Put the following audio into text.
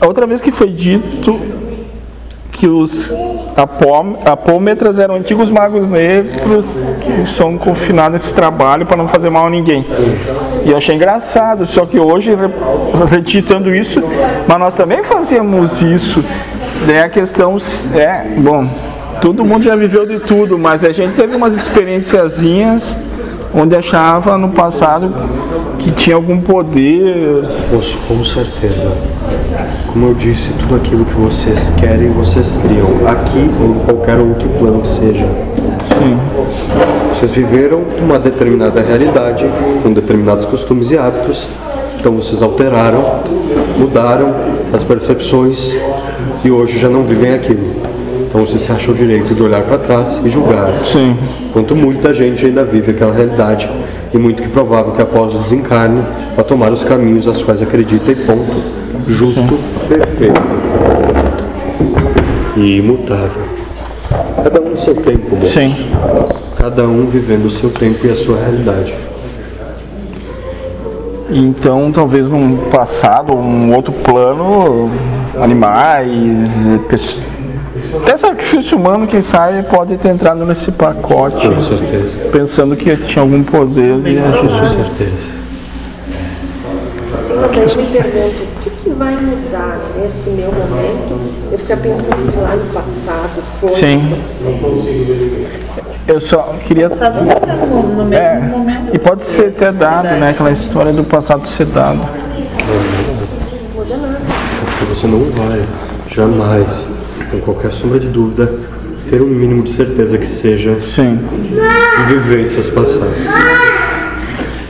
A outra vez que foi dito que os apômetras eram antigos magos negros que são confinados nesse trabalho para não fazer mal a ninguém. E eu achei engraçado, só que hoje, re- recitando isso, mas nós também fazíamos isso. Daí a questão é, bom, todo mundo já viveu de tudo, mas a gente teve umas experienciazinhas onde achava no passado que tinha algum poder. Moço, com certeza. Como eu disse, tudo aquilo que vocês querem, vocês criam. Aqui ou em qualquer outro plano que seja. Sim. Vocês viveram uma determinada realidade, com determinados costumes e hábitos. Então vocês alteraram, mudaram as percepções e hoje já não vivem aquilo. Então vocês se acham o direito de olhar para trás e julgar. Sim. Enquanto muita gente ainda vive aquela realidade e muito que provável que após o desencarne para tomar os caminhos aos quais acredita e ponto. Justo, perfeito e imutável. Cada um no seu tempo. Sim. Cada um vivendo o seu tempo e a sua realidade. Então, talvez num passado, um outro plano, animais, pessoas. Até sacrifício humano, quem sabe, pode ter entrado nesse pacote, Com certeza. pensando que tinha algum poder de agir Com certeza. Sim, mas aí eu me pergunto, o que, que vai mudar nesse meu momento? Eu ficar pensando se lá no passado foi. Sim. Eu só queria. Passado no, no mesmo É, momento. e pode ser ter dado, né? Aquela história do passado ser dado. Porque você não vai, jamais, com qualquer sombra de dúvida, ter um mínimo de certeza que seja Sim. vivências passadas.